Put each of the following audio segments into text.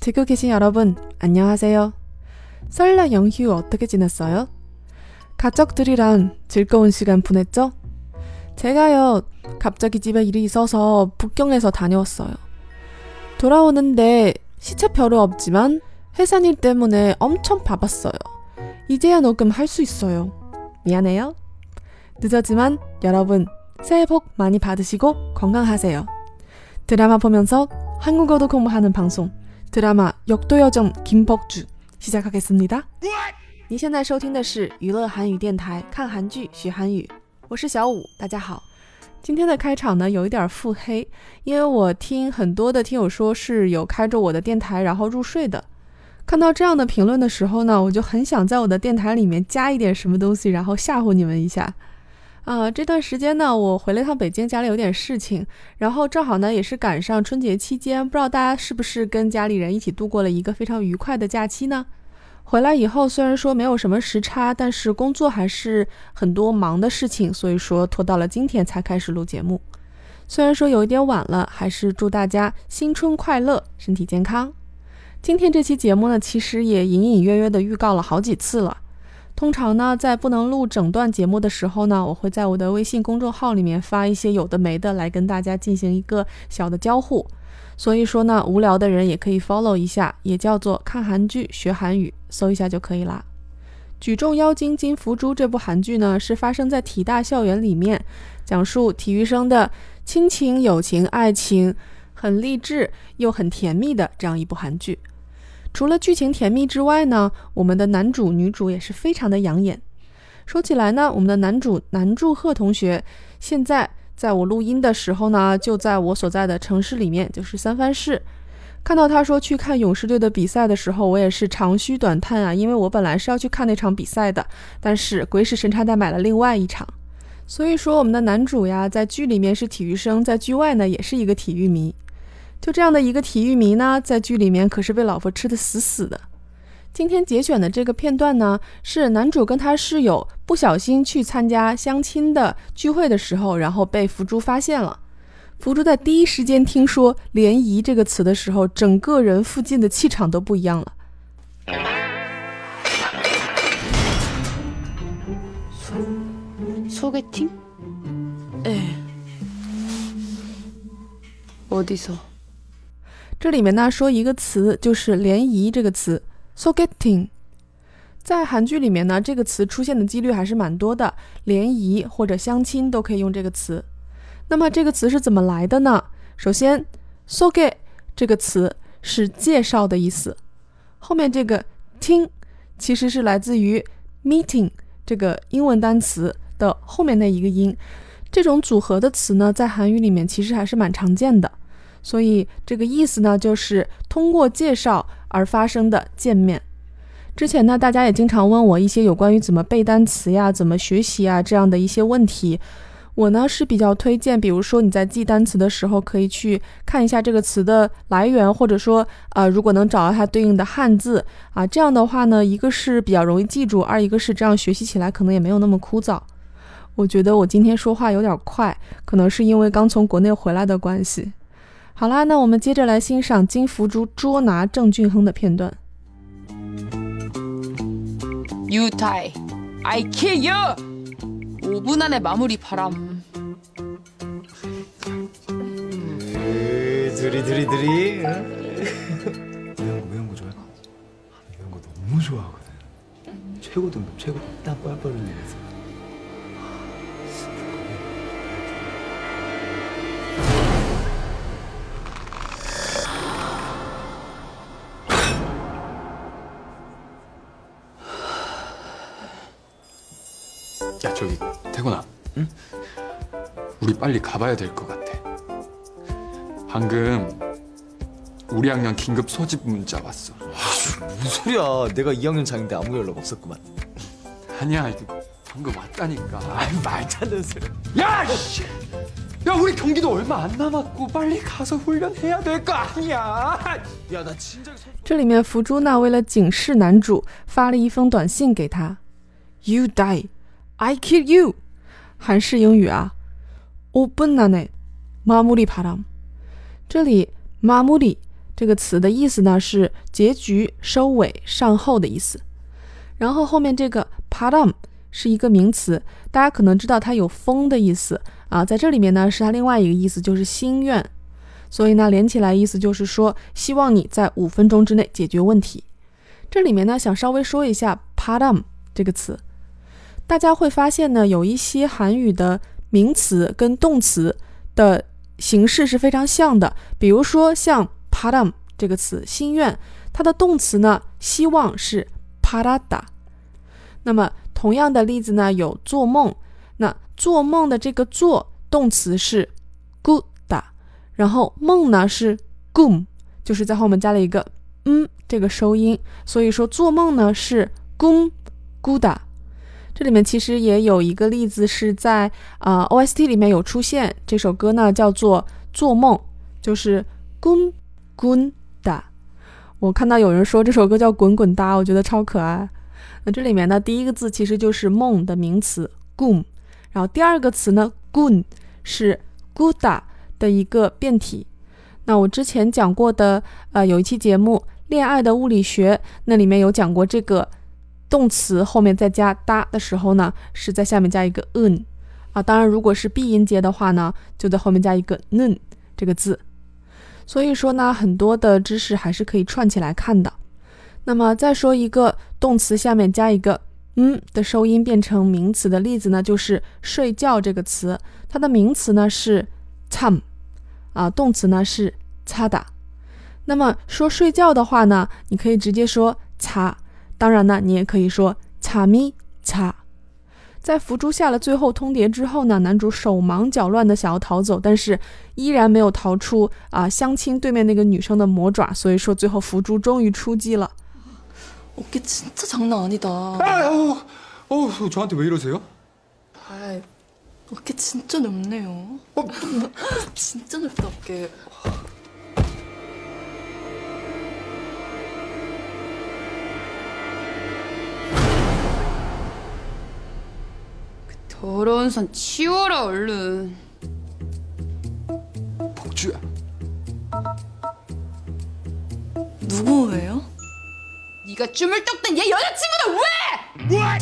듣고 계신 여러분, 안녕하세요. 설날 연휴 어떻게 지냈어요? 가족들이랑 즐거운 시간 보냈죠? 제가요, 갑자기 집에 일이 있어서 북경에서 다녀왔어요. 돌아오는데 시차 별로 없지만 회사 일 때문에 엄청 바빴어요. 이제야 녹음할 수 있어요. 미안해요. 늦었지만 여러분 새해 복 많이 받으시고 건강하세요. 드라마 보면서 한국어도 공부하는 방송 드라마 역도요정 김복주 시작하겠습니다. 你现在收听的是娱乐韩语电台，看韩剧学韩语，我是小五，大家好。今天的开场呢有一点腹黑，因为我听很多的听友说是有开着我的电台然后入睡的。看到这样的评论的时候呢，我就很想在我的电台里面加一点什么东西，然后吓唬你们一下。 啊，这段时间呢，我回了一趟北京，家里有点事情，然后正好呢也是赶上春节期间，不知道大家是不是跟家里人一起度过了一个非常愉快的假期呢？回来以后虽然说没有什么时差，但是工作还是很多忙的事情，所以说拖到了今天才开始录节目。虽然说有一点晚了，还是祝大家新春快乐，身体健康。今天这期节目呢，其实也隐隐约约的预告了好几次了。通常呢，在不能录整段节目的时候呢，我会在我的微信公众号里面发一些有的没的，来跟大家进行一个小的交互。所以说呢，无聊的人也可以 follow 一下，也叫做看韩剧学韩语，搜一下就可以啦。举重妖精金福珠这部韩剧呢，是发生在体大校园里面，讲述体育生的亲情、友情、爱情，很励志又很甜蜜的这样一部韩剧。除了剧情甜蜜之外呢，我们的男主女主也是非常的养眼。说起来呢，我们的男主南柱赫同学，现在在我录音的时候呢，就在我所在的城市里面，就是三藩市。看到他说去看勇士队的比赛的时候，我也是长吁短叹啊，因为我本来是要去看那场比赛的，但是鬼使神差的买了另外一场。所以说，我们的男主呀，在剧里面是体育生，在剧外呢，也是一个体育迷。就这样的一个体育迷呢，在剧里面可是被老婆吃的死死的。今天节选的这个片段呢，是男主跟他室友不小心去参加相亲的聚会的时候，然后被福珠发现了。福珠在第一时间听说“联谊”这个词的时候，整个人附近的气场都不一样了。소개팅哎，어디서？ 这里面呢说一个词，就是“联谊”这个词 “sogetting”。在韩剧里面呢，这个词出现的几率还是蛮多的，联谊或者相亲都可以用这个词。那么这个词是怎么来的呢？首先，“soget” 这个词是介绍的意思，后面这个“听”其实是来自于 “meeting” 这个英文单词的后面那一个音。这种组合的词呢，在韩语里面其实还是蛮常见的。所以这个意思呢，就是通过介绍而发生的见面。之前呢，大家也经常问我一些有关于怎么背单词呀、怎么学习啊这样的一些问题。我呢是比较推荐，比如说你在记单词的时候，可以去看一下这个词的来源，或者说，呃，如果能找到它对应的汉字啊，这样的话呢，一个是比较容易记住，二一个是这样学习起来可能也没有那么枯燥。我觉得我今天说话有点快，可能是因为刚从国内回来的关系。好啦，那我们接着来欣赏金福珠捉拿郑俊亨的片段。 유타이 I kill you! 5분 안에 마무리 바람. 으, 드리 드리 드리. 매운 매운 거 좋아해? 매운 거 너무 좋아하거든. 최고 등급 최고 땀 뻘뻘 흘리면서. 저기 태곤아 응? 우리 빨리 가봐야 될 것 같아 방금 우리 학년 긴급 소집 문자 왔어 무슨 소리야? 내가 2학년 장인데 아무 연락 없었구만. 아니야 이거 방금 왔다니까 아이 말도 안 되는 소리. 야! 씨! 야 우리 경기도 얼마 안 남았고 빨리 가서 훈련해야 될 거 아니야 야 나 진작에 서... 这里面福珠呢，为了警示男主，发了一封短信给他：“You die, I kill you。”韩式英语啊，5分안에마무리바람。这里마무리 这个词的意思呢是结局、收尾、善后的意思。然后后面这个 padam 是一个名词，大家可能知道它有风的意思啊，在这里面呢是它另外一个意思，就是心愿。所以呢连起来意思就是说，希望你在五分钟之内解决问题。这里面呢想稍微说一下 padam 这个词， 大家会发现呢有一些韩语的名词跟动词的形式是非常像的，比如说像 padam 这个词，心愿，它的动词呢希望是 parada。那么同样的例子呢有做梦，那做梦的这个做动词是 guda，然后梦呢是 gum，就是在后面加了一个嗯这个收音，所以说做梦呢是 gum guda。这里面其实也有一个例子是在啊、OST 里面有出现，这首歌呢叫做做梦，就是滚滚哒。我看到有人说这首歌叫滚滚哒，我觉得超可爱。那这里面呢，第一个字其实就是梦的名词 gum，然后第二个词呢 gun 是 guda 的一个变体。那我之前讲过的，呃，有一期节目《恋爱的物理学》，那里面有讲过这个动词后面再加哒的时候呢，是在下面加一个 un 啊。当然，如果是闭音节的话呢，就在后面加一个 n 这个字。所以说呢，很多的知识还是可以串起来看的。那么再说一个动词下面加一个嗯的收音变成名词的例子呢，就是睡觉这个词，它的名词呢是 tam，啊，动词呢是擦打。那么说睡觉的话呢，你可以直接说擦，当然呢，你也可以说擦咪擦。在福珠下了最后通牒之后呢，男主手忙脚乱的想要逃走，但是依然没有逃出啊相亲对面那个女生的魔爪，所以说最后福珠终于出击了。 어깨 진짜 장난 아니다. 아, 어, 어, 저한테 왜 이러세요? 아이, 어깨 진짜 넓네요. 어, 진짜 넓다 어깨. 더러운 선 치워라 얼른. 복주야. 누구예요? 네가 쭈물 떡던 얘 여자친구는 왜? 아,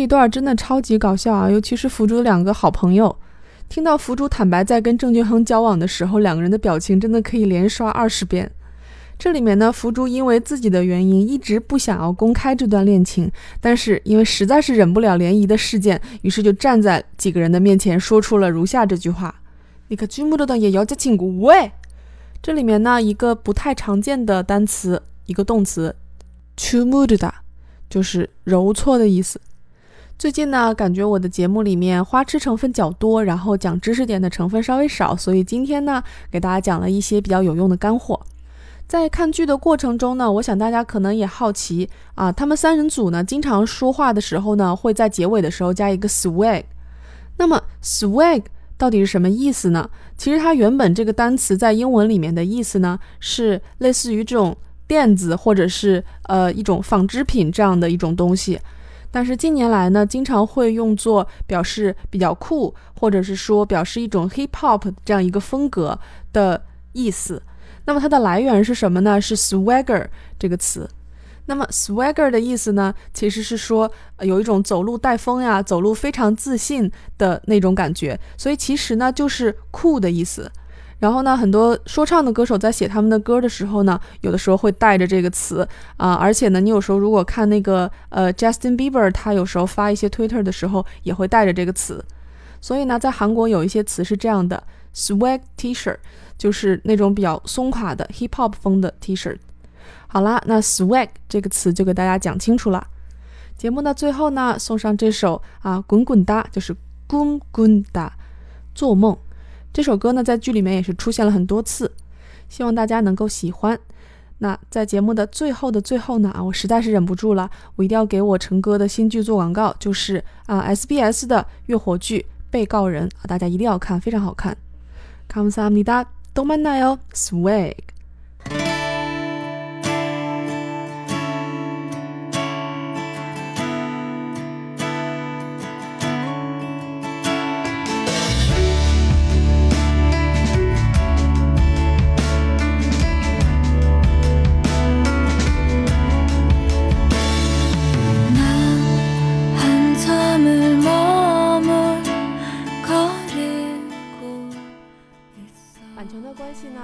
一段真的超级搞笑啊！尤其是福珠的两个好朋友，听到福珠坦白在跟郑俊亨交往的时候，两个人的表情真的可以连刷二十遍。这里面呢，福珠因为自己的原因一直不想要公开这段恋情，但是因为实在是忍不了联谊的事件，于是就站在几个人的面前说出了如下这句话：“你可居木的也要加亲姑喂。”这里面呢，一个不太常见的单词，一个动词 c h u m u d a 就是揉搓的意思。最近呢，感觉我的节目里面花痴成分较多，然后讲知识点的成分稍微少，所以今天呢，给大家讲了一些比较有用的干货。在看剧的过程中呢，我想大家可能也好奇啊，他们三人组呢，经常说话的时候呢，会在结尾的时候加一个 swag。那么 swag 到底是什么意思呢？其实它原本这个单词在英文里面的意思呢，是类似于这种垫子或者是呃一种纺织品这样的一种东西。但是近年来呢，经常会用作表示比较酷，或者是说表示一种 hip hop 这样一个风格的意思。那么它的来源是什么呢？是 swagger 这个词。那么 swagger 的意思呢，其实是说、有一种走路带风呀，走路非常自信的那种感觉。所以其实呢，就是酷的意思。然后呢，很多说唱的歌手在写他们的歌的时候呢，有的时候会带着这个词啊、而且呢，你有时候如果看那个呃 Justin Bieber，他有时候发一些 Twitter 的时候也会带着这个词。所以呢，在韩国有一些词是这样的：swag T-shirt，就是那种比较松垮的 hip hop 风的 T-shirt。好啦，那 swag 这个词就给大家讲清楚了。节目的最后呢，送上这首啊滚滚哒，就是滚滚哒，做梦。这首歌呢，在剧里面也是出现了很多次，希望大家能够喜欢。那在节目的最后的最后呢，啊，我实在是忍不住了，我一定要给我陈哥的新剧做广告，就是啊 SBS 的月火剧《被告人》啊，大家一定要看，非常好看。감사합니다， 또 만나요. Swag. 한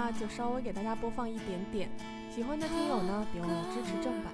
那就稍微给大家播放一点点。喜欢的听友呢，别忘了支持正版。